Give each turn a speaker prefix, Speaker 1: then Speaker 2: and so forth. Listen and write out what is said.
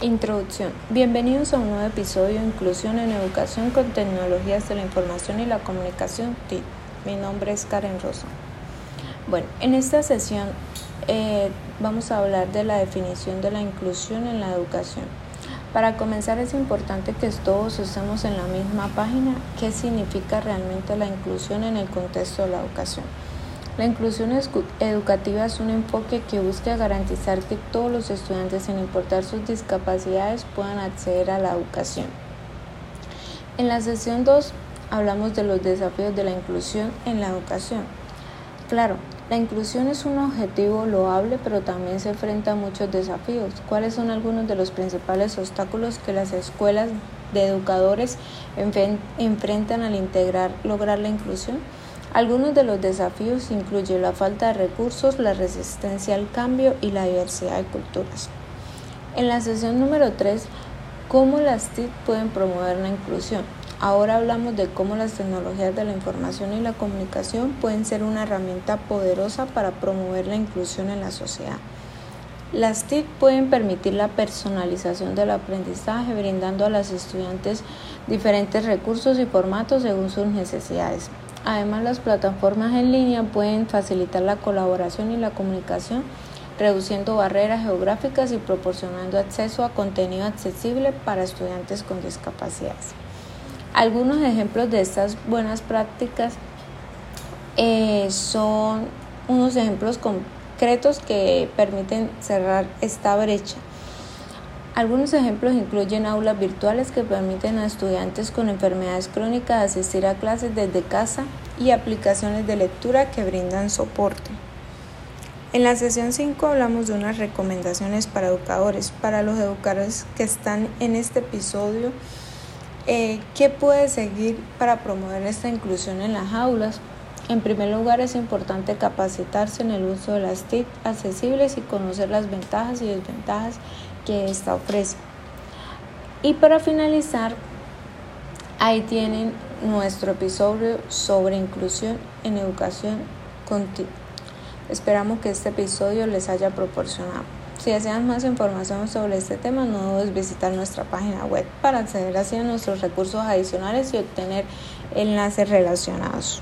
Speaker 1: Introducción. Bienvenidos a un nuevo episodio de Inclusión en Educación con Tecnologías de la Información y la Comunicación TIC. Mi nombre es Karen Rosa. Bueno, en esta sesión eh, vamos a hablar de la definición de la inclusión en la educación. Para comenzar es importante que todos estemos en la misma página qué significa realmente la inclusión en el contexto de la educación. La inclusión educativa es un enfoque que busca garantizar que todos los estudiantes, sin importar sus discapacidades, puedan acceder a la educación. En la sesión 2 hablamos de los desafíos de la inclusión en la educación. Claro, la inclusión es un objetivo loable, pero también se enfrenta a muchos desafíos. ¿Cuáles son algunos de los principales obstáculos que las escuelas de educadores enfrentan al integrar, lograr la inclusión? Algunos de los desafíos incluyen la falta de recursos, la resistencia al cambio y la diversidad de culturas. En la sesión número 3, ¿cómo las TIC pueden promover la inclusión? Ahora hablamos de cómo las tecnologías de la información y la comunicación pueden ser una herramienta poderosa para promover la inclusión en la sociedad. Las TIC pueden permitir la personalización del aprendizaje, brindando a los estudiantes diferentes recursos y formatos según sus necesidades. Además, las plataformas en línea pueden facilitar la colaboración y la comunicación, reduciendo barreras geográficas y proporcionando acceso a contenido accesible para estudiantes con discapacidades. Algunos ejemplos de estas buenas prácticas eh, son unos ejemplos concretos que permiten cerrar esta brecha. Algunos ejemplos incluyen aulas virtuales que permiten a estudiantes con enfermedades crónicas asistir a clases desde casa y aplicaciones de lectura que brindan soporte. En la sesión 5 hablamos de unas recomendaciones para educadores. Para los educadores que están en este episodio, eh, ¿qué puede seguir para promover esta inclusión en las aulas? En primer lugar, es importante capacitarse en el uso de las TIC accesibles y conocer las ventajas y desventajas que esta ofrece. Y para finalizar, ahí tienen nuestro episodio sobre inclusión en educación continua. Esperamos que este episodio les haya proporcionado. Si desean más información sobre este tema, no dudes visitar nuestra página web para acceder a nuestros recursos adicionales y obtener enlaces relacionados.